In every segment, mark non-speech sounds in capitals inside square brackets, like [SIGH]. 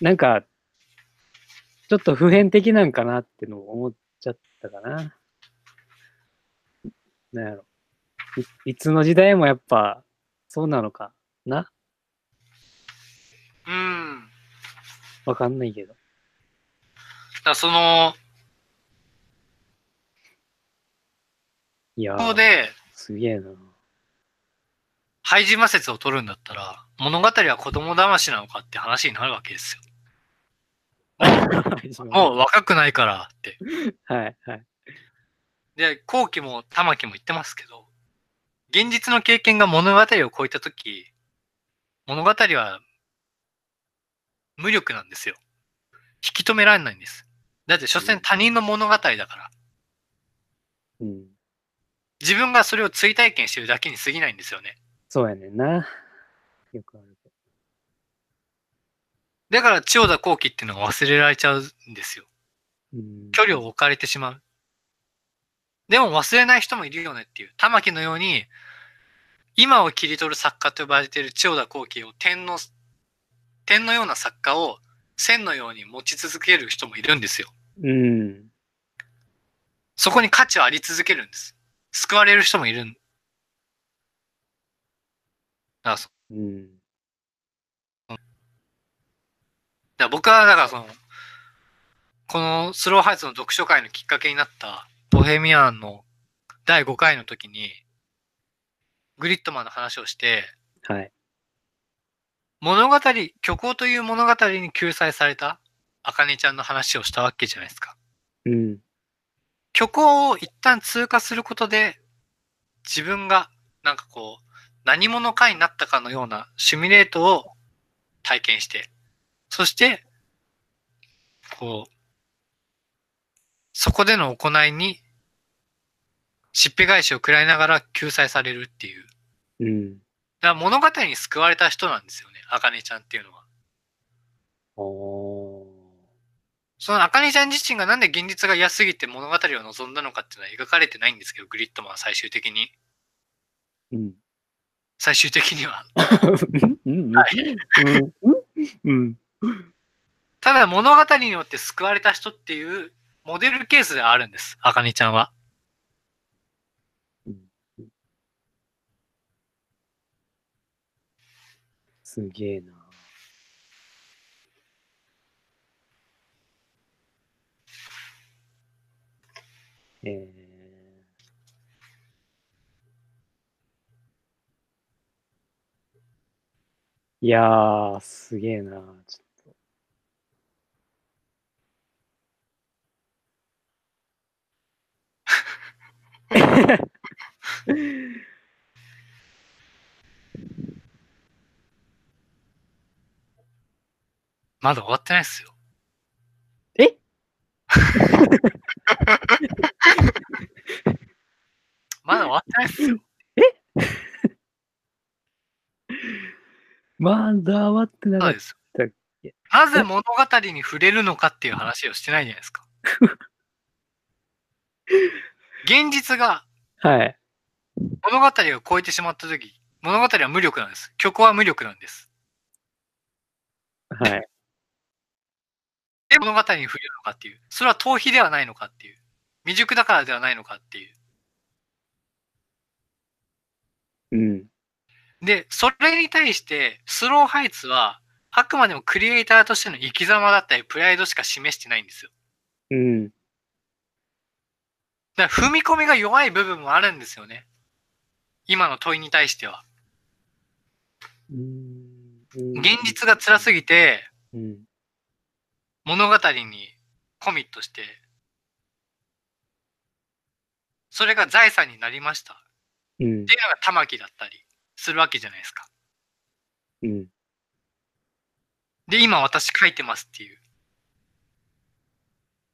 なんか、ちょっと普遍的なんかなってのを思っちゃったかな。なんやろ。いいつの時代もやっぱ、そうなのかな？うん。わかんないけど。だその、いやーここで、すげえな。廃人魔説を取るんだったら、物語は子供騙しなのかって話になるわけですよ。もう若くないからって。はい、はい。で、後期も玉木も言ってますけど、現実の経験が物語を超えたとき、物語は無力なんですよ。引き止められないんです。だって、所詮他人の物語だから。うん。自分がそれを追体験してるだけに過ぎないんですよね。そうやねんな。よくあるけだから、千代田後期っていうのが忘れられちゃうんですよ。距離を置かれてしまう。でも忘れない人もいるよねっていう。玉木のように、今を切り取る作家と呼ばれている千代田後期を点の、点のような作家を線のように持ち続ける人もいるんですよ。うん。そこに価値はあり続けるんです。救われる人もいるん。だからそうん。だから僕は、だからその、このスローハイツの読書会のきっかけになった、ボヘミアンの第5回の時に、グリッドマンの話をして、はい。物語、虚構という物語に救済された、あかねちゃんの話をしたわけじゃないですか。うん。虚構を一旦通過することで、自分が、なんかこう、何者かになったかのようなシミュレートを体験して、そして、こう、そこでの行いに、しっぺ返しを食らいながら救済されるっていう。うん。だから物語に救われた人なんですよね、あかねちゃんっていうのは。おー。そのあかねちゃん自身がなんで現実が嫌すぎて物語を望んだのかっていうのは描かれてないんですけど、グリッドマンは最終的に。うん。最終的には。うん。はいうん。うん。[LAUGHS] ただ物語によって救われた人っていうモデルケースではあるんです、あかねちゃんは。すげえな。えー、いやー、すげえな。ちょっ [LAUGHS] まだ終わってないっすよ。え？[LAUGHS] まだ終わってないっすよ。[LAUGHS] まだ終わってなかっそうです。なぜ物語に触れるのかっていう話をしてないじゃないですか。現実がた。はい。物語を超えてしまった時、物語は無力なんです。虚構は無力なんです。はい。で、物語に触れるのかっていう。それは逃避ではないのかっていう。未熟だからではないのかっていう。うん。で、それに対して、スローハイツは、あくまでもクリエイターとしての生き様だったり、プライドしか示してないんですよ。うん。だから踏み込みが弱い部分もあるんですよね。今の問いに対しては。うん。現実が辛すぎて、うん。物語にコミットして、それが財産になりました。っうん。ていうのが玉木だったりするわけじゃないですか。うん。で、今私書いてますっていう。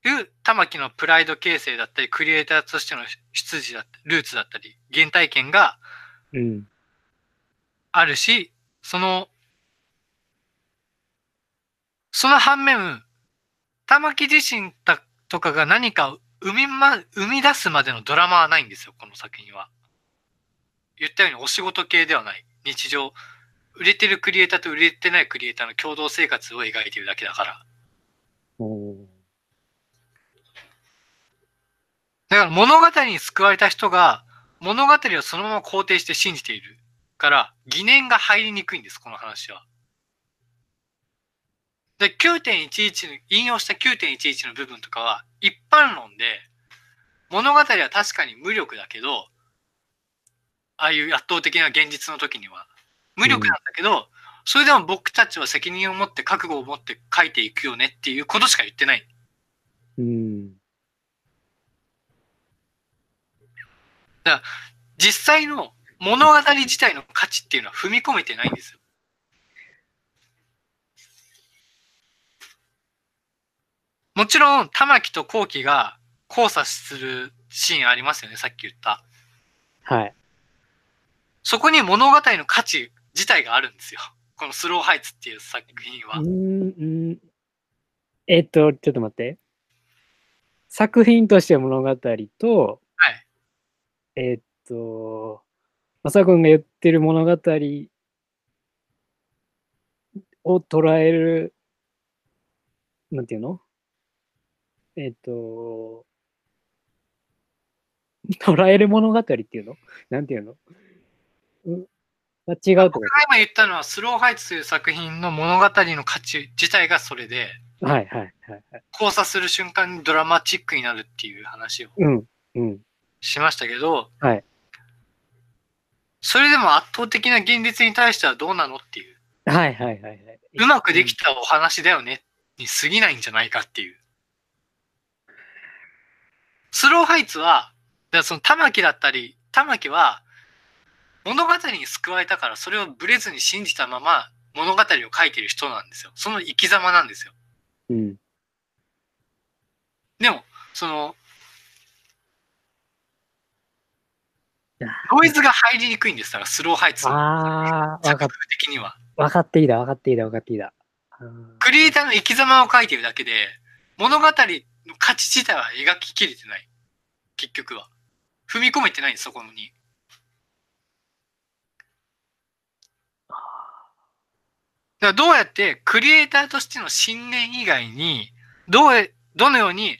いう玉木のプライド形成だったり、クリエイターとしての出自だったり、ルーツだったり、原体験がうん。あるし、その、その反面、玉木自身だとかが何かを生みま、生み出すまでのドラマはないんですよ、この作品は。言ったようにお仕事系ではない。日常、売れてるクリエイターと売れてないクリエイターの共同生活を描いてるだけだから。おーだから物語に救われた人が物語をそのまま肯定して信じているから疑念が入りにくいんです、この話は。で、9.11の、引用した9.11の部分とかは一般論で物語は確かに無力だけど、ああいう圧倒的な現実の時には無力なんだけど、それでも僕たちは責任を持って覚悟を持って書いていくよねっていうことしか言ってない。うん。実際の物語自体の価値っていうのは踏み込めてないんですよ。もちろん、玉木と後期が交差するシーンありますよね、さっき言った。はい。そこに物語の価値自体があるんですよ。このスローハイツっていう作品はう。ん、うん。えっと、ちょっと待って。作品として物語と、はい。えっと、まさくんが言ってる物語を捉える、なんていうの？えっと、捉える物語っていうの？なんていうの？うんあ違う僕が今言ったのは、スローハイツという作品の物語の価値自体がそれで、とはいはいはいはい。交差する瞬間にドラマチックになるっていう話をうん、うん。しましたけど、はい。それでも圧倒的な現実に対してはどうなのっていう。はいはいはいはい。うまくできたお話だよねに過ぎないんじゃないかっていう。スローハイツは、だその玉木だったり、玉木は物語に救われたからそれをブレずに信じたまま物語を書いてる人なんですよ。その生き様なんですよ。うん。でも、その、いやノイズが入りにくいんです。だからスローハイツのああ、わか的には。わかっていいだ、わかっていいだ、わかっていいだ。クリエイターの生き様を書いてるだけで、物語の価値自体は描ききれてない。結局は。踏み込めてないんです、そこに。だからどうやってクリエイターとしての信念以外に、どうや、どのように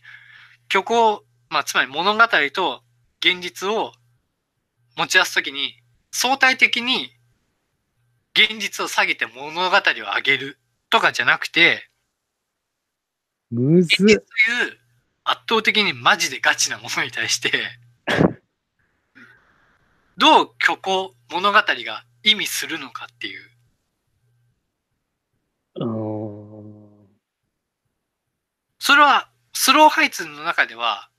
虚構、まあ、つまり物語と現実を持ち出すときに、相対的に現実を下げて物語を上げるとかじゃなくて、むずという圧倒的にマジでガチなものに対して、[LAUGHS] どう虚構物語が意味するのかっていう。うーんそれは、スローハイツの中では、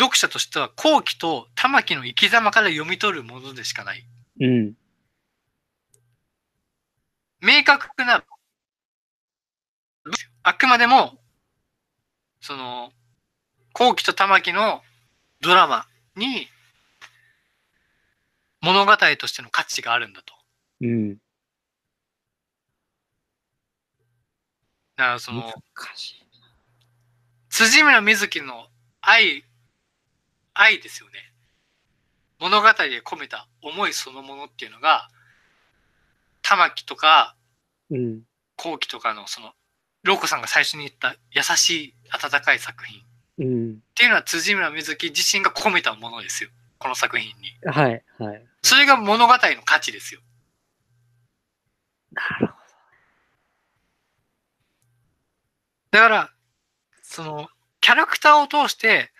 読者としては後期と玉木の生き様から読み取るものでしかない。うん。明確な、あくまでも、その、後期と玉木のドラマに物語としての価値があるんだと。うん。だからその。辻村瑞希の愛、愛ですよね。物語で込めた思いそのものっていうのが、玉木とかうん。後期とかのその、ローコさんが最初に言った優しい温かい作品っうん。ていうのは辻村瑞希自身が込めたものですよ。この作品に。はい、はい。それが物語の価値ですよ。なるほだから、その、キャラクターを通して、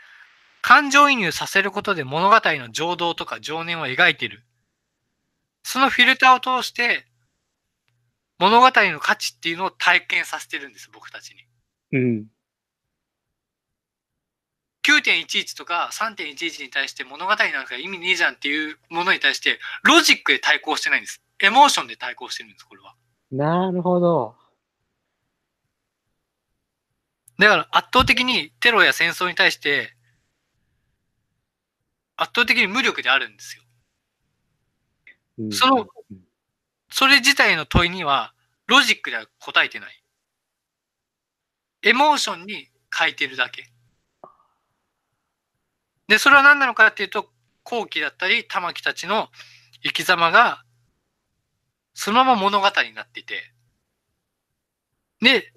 感情移入させることで物語の情動とか情念を描いている。そのフィルターを通して、物語の価値っていうのを体験させてるんです、僕たちに。ど。うん。9.11とか3.11に対して物語なんか意味ねえじゃんっていうものに対して、ロジックで対抗してないんです。エモーションで対抗してるんです、これは。なるほど。だから圧倒的にテロや戦争に対して、圧倒的に無力であるんですよ。うんそのそれ自体の問いには、ロジックでは答えてない。エモーションに変えてるだけ。で、それは何なのかっていうと、後期だったり、玉木たちの生き様がそのまま物語になっていて、で、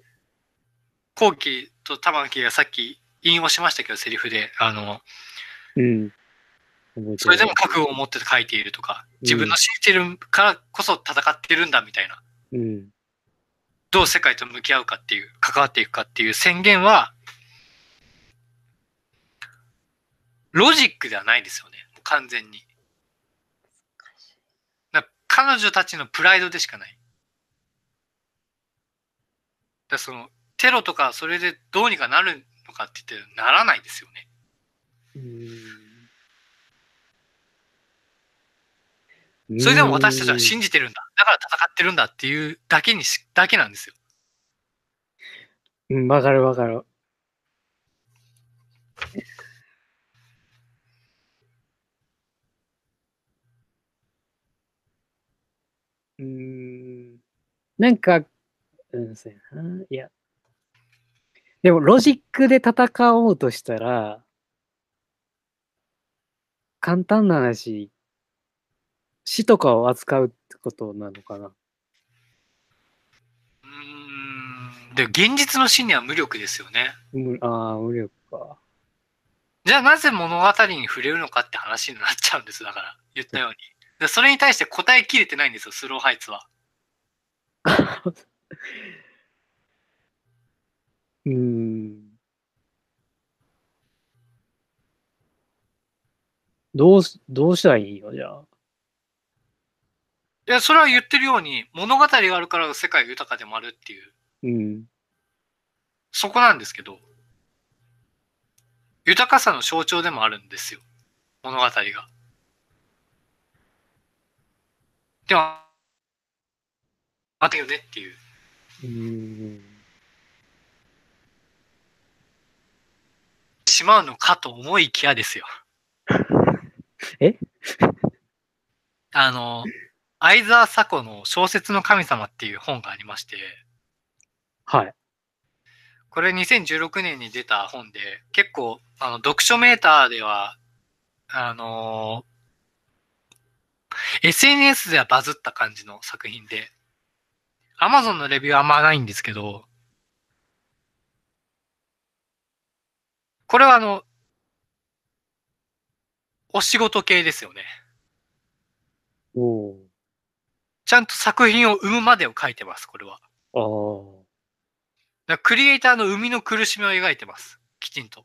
後期と玉木がさっき引用しましたけど、セリフで、あの、うん。それでも覚悟を持って書いているとか、自分の信じてるからこそ戦ってるんだみたいな、うん。どう世界と向き合うかっていう、関わっていくかっていう宣言は、ロジックではないですよね、完全に。だ彼女たちのプライドでしかない。だそのテロとかそれでどうにかなるのかって言ってならないですよね。うん。それでも私たちは信じてるんだ。だから戦ってるんだっていうだけにし、だけなんですよ。うん、わかるわかる。うーん。なんか、うん、そうやな。いや。でも、ロジックで戦おうとしたら、簡単な話、死とかを扱うってことなのかな？うーん。で、現実の死には無力ですよね。むああ、無力か。じゃあなぜ物語に触れるのかって話になっちゃうんです。だから、言ったように。でそれに対して答えきれてないんですよ、スローハイツは。[LAUGHS] うーん。どうす、どうしたらいいの？じゃあ。いや、それは言ってるように、物語があるから世界豊かでもあるっていう、うん。そこなんですけど、豊かさの象徴でもあるんですよ、物語が。でも、待てよねっていう。うーん。しまうのかと思いきやですよ。[LAUGHS] え？あの、相沢佐子の小説の神様っていう本がありまして、はい。これ2016年に出た本で、結構、あの、読書メーターでは、あのー SNS ではバズった感じの作品で、Amazon のレビューはあんまないんですけど、これはあの、お仕事系ですよね。おちゃんと作品を生むまでを書いてます、これは。お。あだからクリエイターの生みの苦しみを描いてます。きちんと。あ。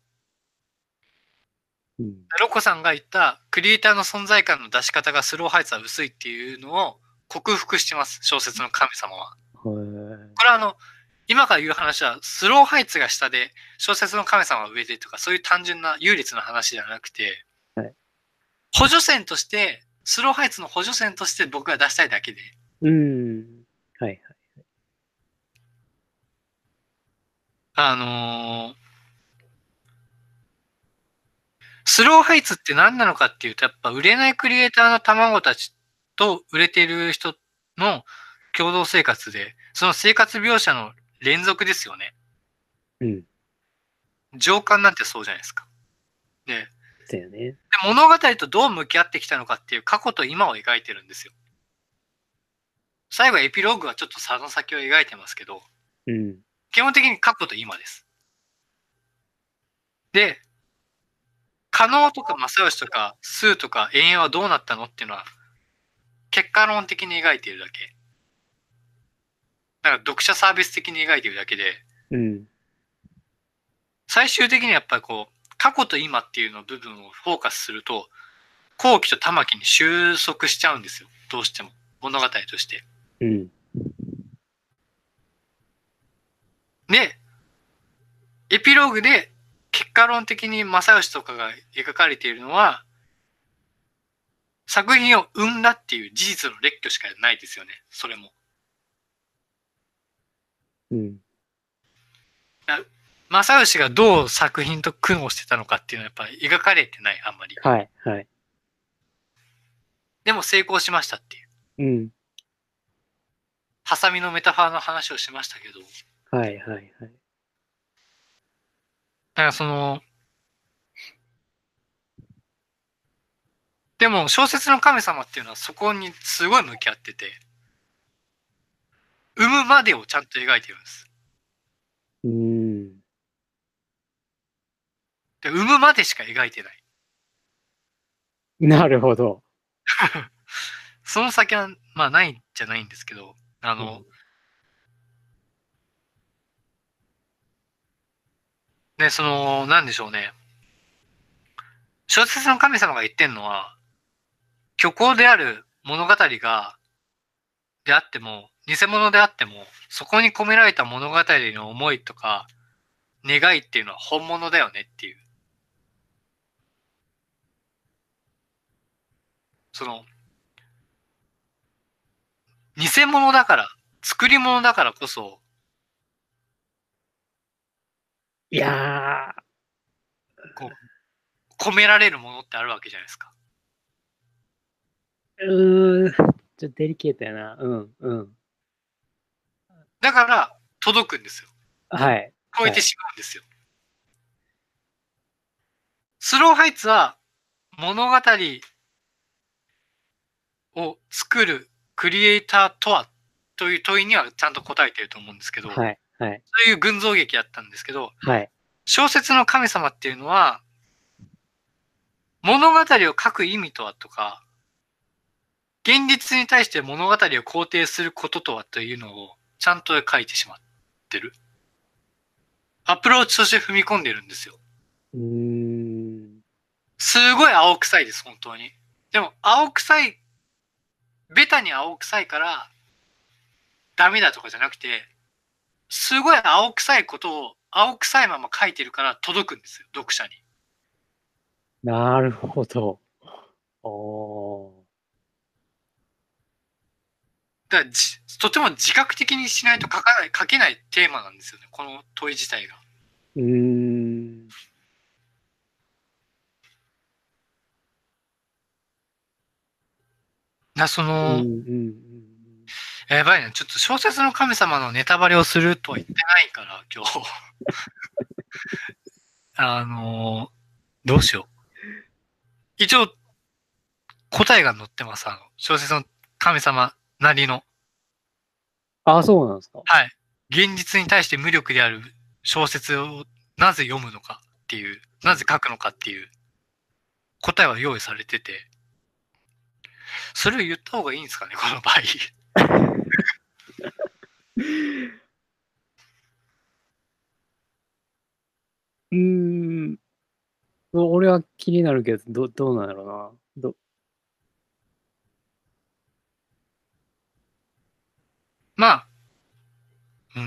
うん。ロコさんが言ったクリエイターの存在感の出し方がスローハイツは薄いっていうのを克服してます。小説の神様は。これはあの、今から言う話はスローハイツが下で小説の神様が上でとかそういう単純な優劣の話じゃなくて、はい補助線として、スローハイツの補助線として僕が出したいだけで、うん。はいはい。あのースローハイツって何なのかっていうと、やっぱ売れないクリエイターの卵たちと売れている人の共同生活で、その生活描写の連続ですよね。うん。上巻なんてそうじゃないですか。で、そうやね。で物語とどう向き合ってきたのかっていう過去と今を描いてるんですよ。最後エピローグはちょっとその先を描いてますけど、うん。基本的に過去と今です。で、加納とか正義とかスーとか永遠はどうなったのっていうのは、結果論的に描いているだけ。だから読者サービス的に描いているだけで、うん。最終的にやっぱりこう、過去と今っていうの部分をフォーカスすると、後期と玉木に収束しちゃうんですよ。どうしても。物語として。うん。で、エピローグで結果論的に正義とかが描かれているのは、作品を生んだっていう事実の列挙しかないですよね。それも。うん。正義がどう作品と苦悩してたのかっていうのはやっぱり描かれてない、あんまり。はいはい。でも成功しましたっていう。うん。ハサミのメタファーの話をしましたけど、はいはいはい。だからその、でも小説の神様っていうのはそこにすごい向き合ってて、生むまでをちゃんと描いてるんです。うん。で生むまでしか描いてない。なるほど。[LAUGHS] その先は、まあないんじゃないんですけど、あの、ね、その、なんでしょうね。小説の神様が言ってんのは、虚構である物語が、であっても、偽物であっても、そこに込められた物語の思いとか、願いっていうのは本物だよねっていう。その、偽物だから、作り物だからこそ、いや込められるものってあるわけじゃないですか。ー、うーん。ちょっとデリケートやな。うん、うん。だから、届くんですよ。はい。超えてしまうんですよ。スローハイツは物語を作るクリエイターとはという問いにはちゃんと答えてると思うんですけど、はい、はい、そういう群像劇だったんですけど、はい。小説の神様っていうのは、物語を書く意味とはとか、現実に対して物語を肯定することとはというのをちゃんと書いてしまってる。アプローチとして踏み込んでるんですよ。うーん。すごい青臭いです、本当に。でも、青臭い、ベタに青臭いから、ダメだとかじゃなくて、すごい青臭いことを、青臭いまま書いてるから届くんですよ、読者に。なるほど。おー。だじとても自覚的にしないと書かない、書けないテーマなんですよね、この問い自体が。うーん。な、そうん、の、うん、うん。やばいな、ちょっと小説の神様のネタバレをするとは言ってないから、今日。[LAUGHS] あのーどうしよう。一応、答えが載ってます、あの、小説の神様なりの。あ、そうなんですか。はい。現実に対して無力である小説をなぜ読むのかっていう、なぜ書くのかっていう答えは用意されてて、それを言った方がいいんですかね、この場合。[LAUGHS] うーん。俺は気になるけど、どどうなんやろうな。どまあ、う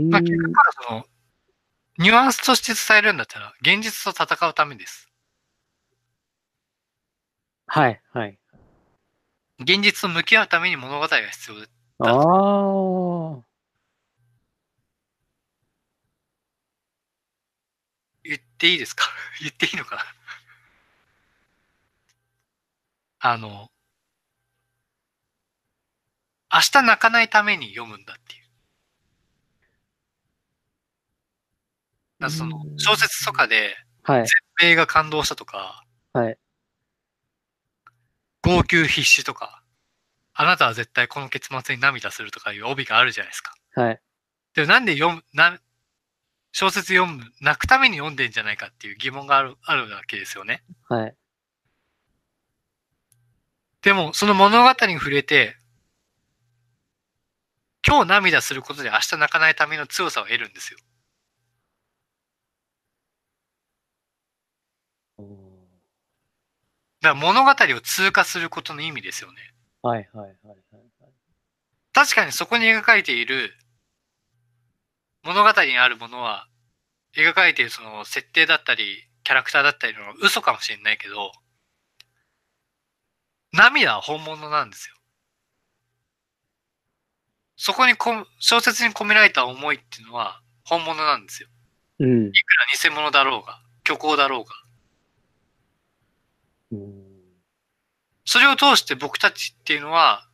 ん。まあ、結局はその、ニュアンスとして伝えるんだったら、現実と戦うためです。はい、はい。現実と向き合うために物語が必要で。ああ。言っていいですか？[LAUGHS] 言っていいのかな？[LAUGHS] あの、明日泣かないために読むんだっていう。だからそのうん小説とかで、はい、全米が感動したとか、はい。号泣必至とか、あなたは絶対この結末に涙するとかいう帯があるじゃないですか。はい。でもなんで読む、な、小説読む、泣くために読んでんじゃないかっていう疑問がある、あるわけですよね。はい。でも、その物語に触れて、今日涙することで明日泣かないための強さを得るんですよ。おーだから物語を通過することの意味ですよね。はい、はい、はい、はい。確かにそこに描かれている物語にあるものは、描かれているその設定だったり、キャラクターだったりの嘘かもしれないけど、涙は本物なんですよ。そこにこ小説に込められた思いっていうのは本物なんですよ。うん。いくら偽物だろうが、虚構だろうが。うんそれを通して僕たちっていうのは、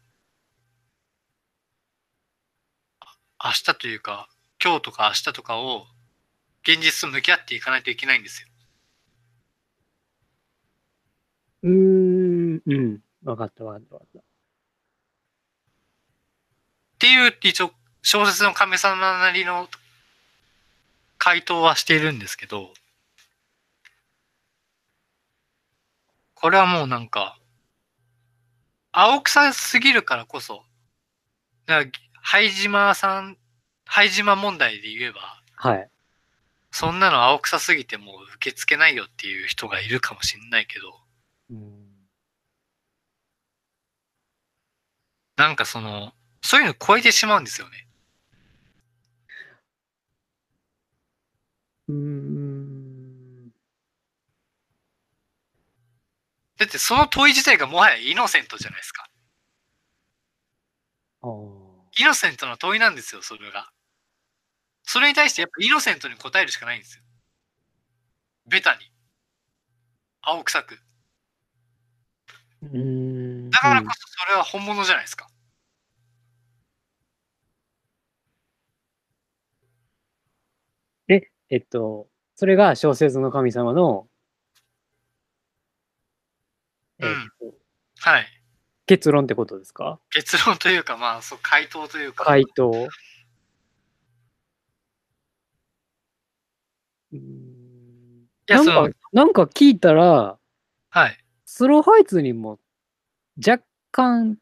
あ明日というか、今日とか明日とかを現実と向き合っていかないといけないんですよ。うーん、うん。わかったわかったわかった。っていう一応小説の神様なりの回答はしているんですけど、これはもうなんか、青臭すぎるからこそ、だから灰島さん、灰島問題で言えば、はい。そんなの青臭すぎてもう受け付けないよっていう人がいるかもしれないけど、うん。なんかその、そういうの超えてしまうんですよね。うーん。ってその問い自体がもはやイノセントじゃないですか。イノセントの問いなんですよ、それが。それに対してやっぱイノセントに答えるしかないんですよ。ベタに。青臭く。うーん。だからこそそれは本物じゃないですか。え、えっと、それが小説の神様の、えっと、はい。結論ってことですか？結論というか、まあ、そう、回答というか。回答。うーんいや、なんかなんか聞いたら、はい。スローファイツにも若干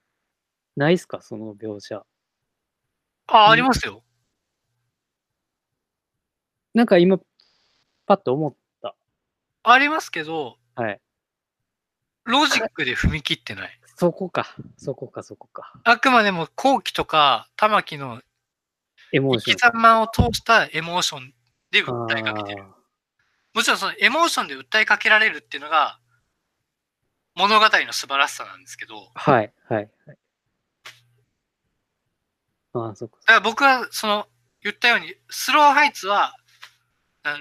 ないっすか？その描写。あ、ありますよ。なんか今、パッと思った。ありますけど、はい。ロジックで踏み切ってない？そこか。そこか、そこか。あくまでも後期とか玉木の生き。様を通したエモーションで訴えかけてる。あもちろんそのエモーションで訴えかけられるっていうのが物語の素晴らしさなんですけど、はい、はい、はい。ああ、そっか。から僕はその言ったようにスローハイツはあ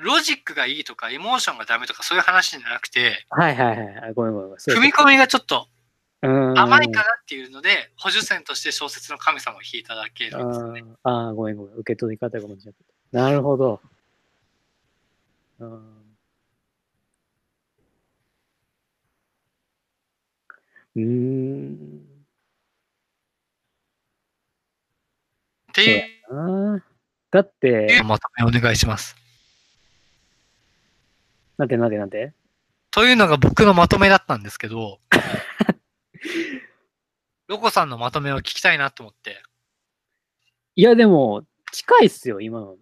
ロジックがいいとかエモーションがダメとかそういう話じゃなくて、はい、はい、はい。ごめん、ごめん踏み込みがちょっと甘いかなっていうので、補助線として小説の神様を引いただけるんですよね。あーあー、ごめんごめん。受け取り方が間違ってた。なるほど。うんうーん。っていうだって、まとめお願いします。なんてなんてなんて？というのが僕のまとめだったんですけど、[LAUGHS] ロコさんのまとめを聞きたいなと思って。いや、でも、近いっすよ、今の。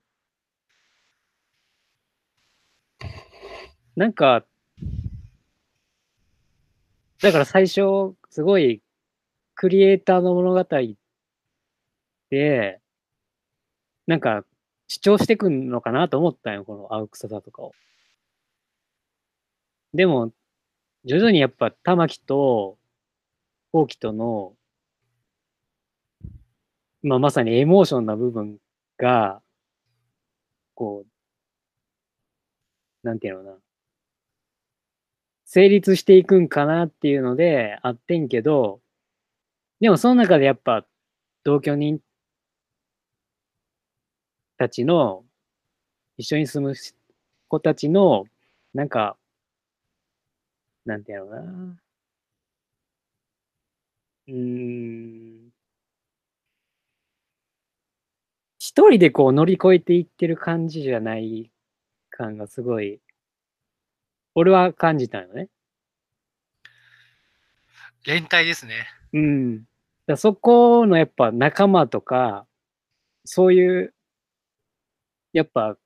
なんか、だから最初、すごい、クリエイターの物語で、なんか、主張してくんのかなと思ったんよ、この青臭さとかを。でも、徐々にやっぱ、玉木と、大木との、まあ、まさにエモーションな部分が、こう、なんていうのかな。成立していくんかなっていうのであってんけど、でもその中でやっぱ同居人たちの、一緒に住む子たちの、なんか、なんていうのかな。うーん。一人でこう乗り越えていってる感じじゃない感がすごい、俺は感じたよね。連帯ですね。うん。だそこのやっぱ仲間とか、そういう、やっぱ、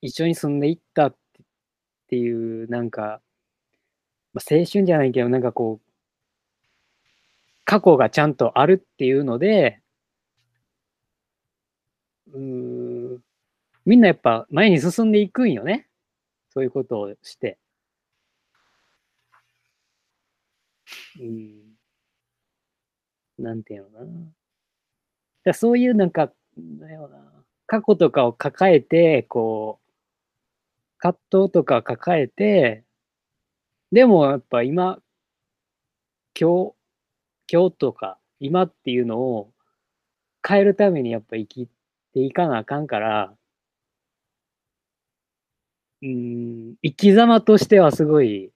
一緒に住んでいったってっていう、なんか、青春じゃないけど、なんかこう、過去がちゃんとあるっていうので、うーん、みんなやっぱ前に進んでいくんよね。そういうことをして。うん。なんていうのかな。だそういうなんか、なんやろな。過去とかを抱えて、こう、葛藤とか抱えて、でもやっぱ今、今日、今日とか今っていうのを変えるためにやっぱ生きていかなあかんから、うん、生き様としてはすごい、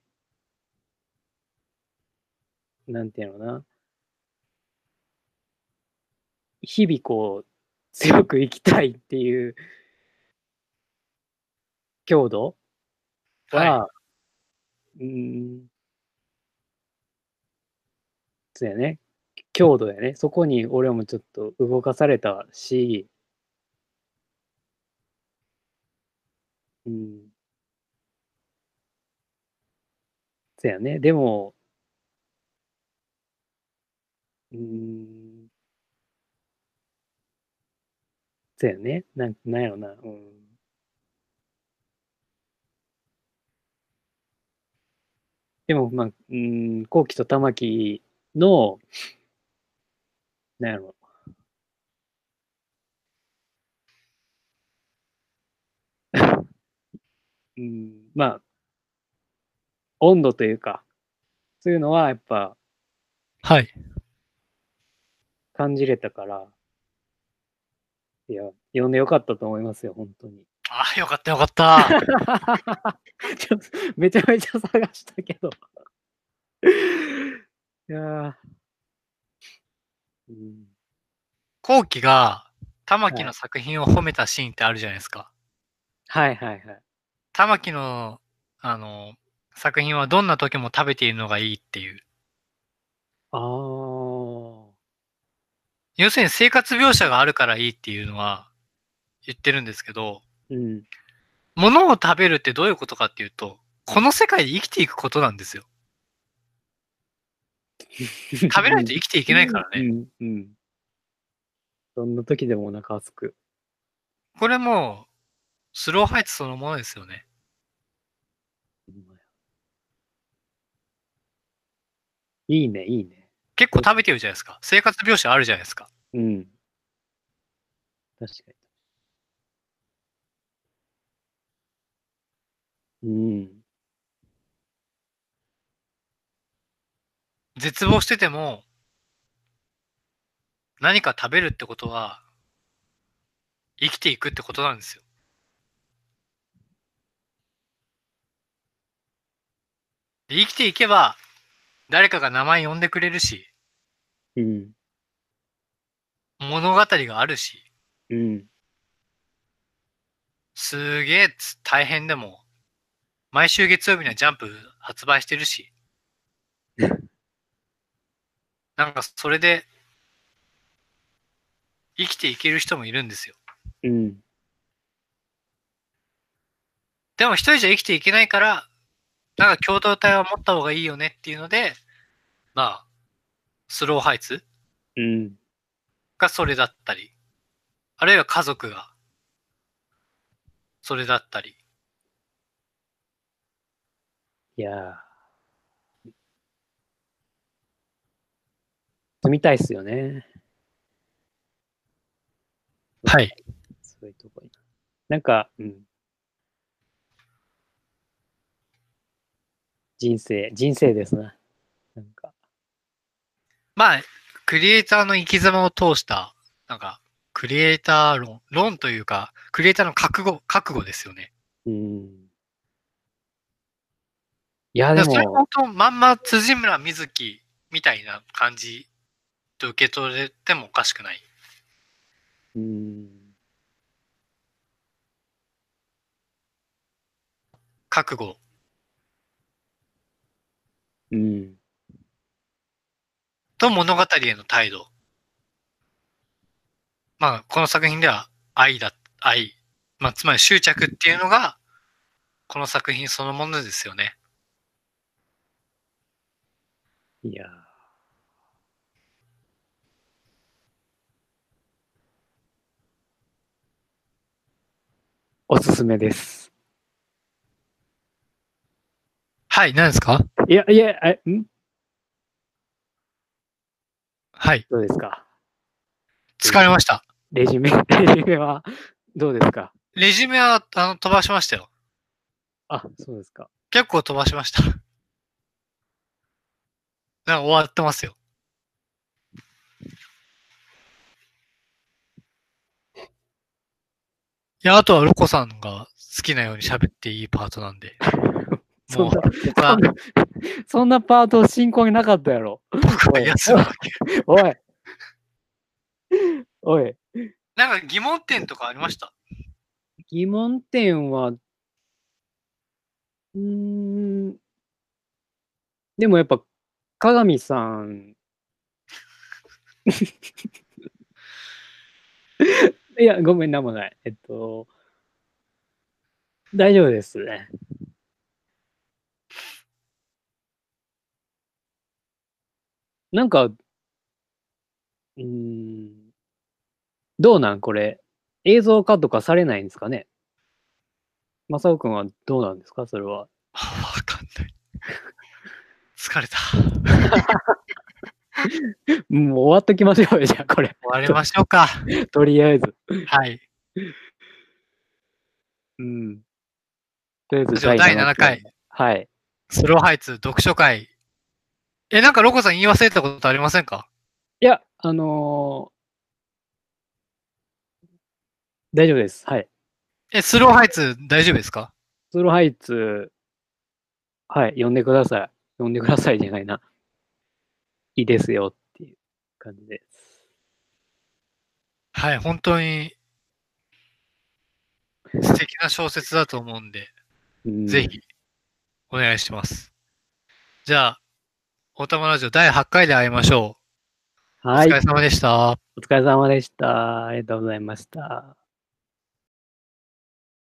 なんていうのな。日々こう、強く生きたいっていう強度は、はうん、そうやね。強度やね。そこに俺もちょっと動かされたし、うん。そうやね。でも、うん、そうやね。なん、なんやろな。うん。でも、まあ、うーん、後期と玉木の、なんやろ。[LAUGHS] うん、まあ、温度というか、そういうのはやっぱはい。感感じれたから、いや、読んでよかったと思いますよ、本当に。ああ、よかったよかった。[LAUGHS] ちょめちゃめちゃ探したけど。いやーうん、後期が玉木の作品を褒めたシーンってあるじゃないですか。はいはいはい。玉木の、あの、作品はどんな時も食べているのがいいっていう。ああ。要するに生活描写があるからいいっていうのは言ってるんですけど、うん。物を食べるってどういうことかっていうと、この世界で生きていくことなんですよ。[LAUGHS] 食べないと生きていけないからね。うん。うん。どんな時でもお腹すく。これもう、スローハイツそのものですよね。いいね、いいね。結構食べてるじゃないですか。生活描写あるじゃないですか。うん。確かに。うん。絶望してても、何か食べるってことは、生きていくってことなんですよ。で生きていけば、誰かが名前呼んでくれるし、うん。物語があるし、うん。すげえつ大変でも、毎週月曜日にはジャンプ発売してるし、[LAUGHS] なんかそれで、生きていける人もいるんですよ。うん。でも一人じゃ生きていけないから、なんか共同体は持った方がいいよねっていうので、まあ、スローハイツうん。がそれだったり、あるいは家族が、それだったり、いやー。住みたいっすよね。はい。そういうとこに。なんか、うん。人生、人生ですな。なんか、まあ、クリエイターの生き様を通した、なんか、クリエイター論、論というか、クリエイターの覚悟、覚悟ですよね。うん。いや、でだからそれ本、当まんま辻村瑞希みたいな感じと受け取れてもおかしくない。うん。覚悟。うん。と物語への態度。まあ、この作品では愛だ、愛。まあ、つまり執着っていうのが、この作品そのものですよね。いやおすすめです。はい、何ですか？いや、いや、え、ん？はい、どうですか？疲れました。レジュメ、[LAUGHS] レジュメはどうですか？レジュメは、あの、飛ばしましたよ。あ、そうですか。結構飛ばしました。なんか終わってますよ。いや、あとはロコさんが好きなように喋っていいパートなんで。[LAUGHS] もうそんな、そんなパート進行になかったやろ。僕は安はおい。おい。なんか疑問点とかありました？疑問点は、うーん。でもやっぱ、鏡さん。[LAUGHS] いや、ごめん、なもない。えっと、大丈夫ですね。なんか、うん、どうなんこれ？映像化とかされないんですかね？マサオくんはどうなんですか？それは。[LAUGHS] わかんない。疲れた。もう終わっときましょうよ、じゃあ、これ。終わりましょうか。とりあえず。はい。うん。とりあえずじゃあ第7回。はい。スローハイツ読書会。え、なんかロコさん言い忘れたことありませんか？いや、あのー大丈夫です。はい。え、スローハイツ大丈夫ですか？スローハイツ、はい、呼んでください。呼んでくださいじゃないな。いいですよっていう感じです。はい、本当に素敵な小説だと思うんで、うんぜひお願いします。じゃあ、おたまラジオ第8回で会いましょう。はいお疲。れ様でした。お疲れ様でした。ありがとうございました。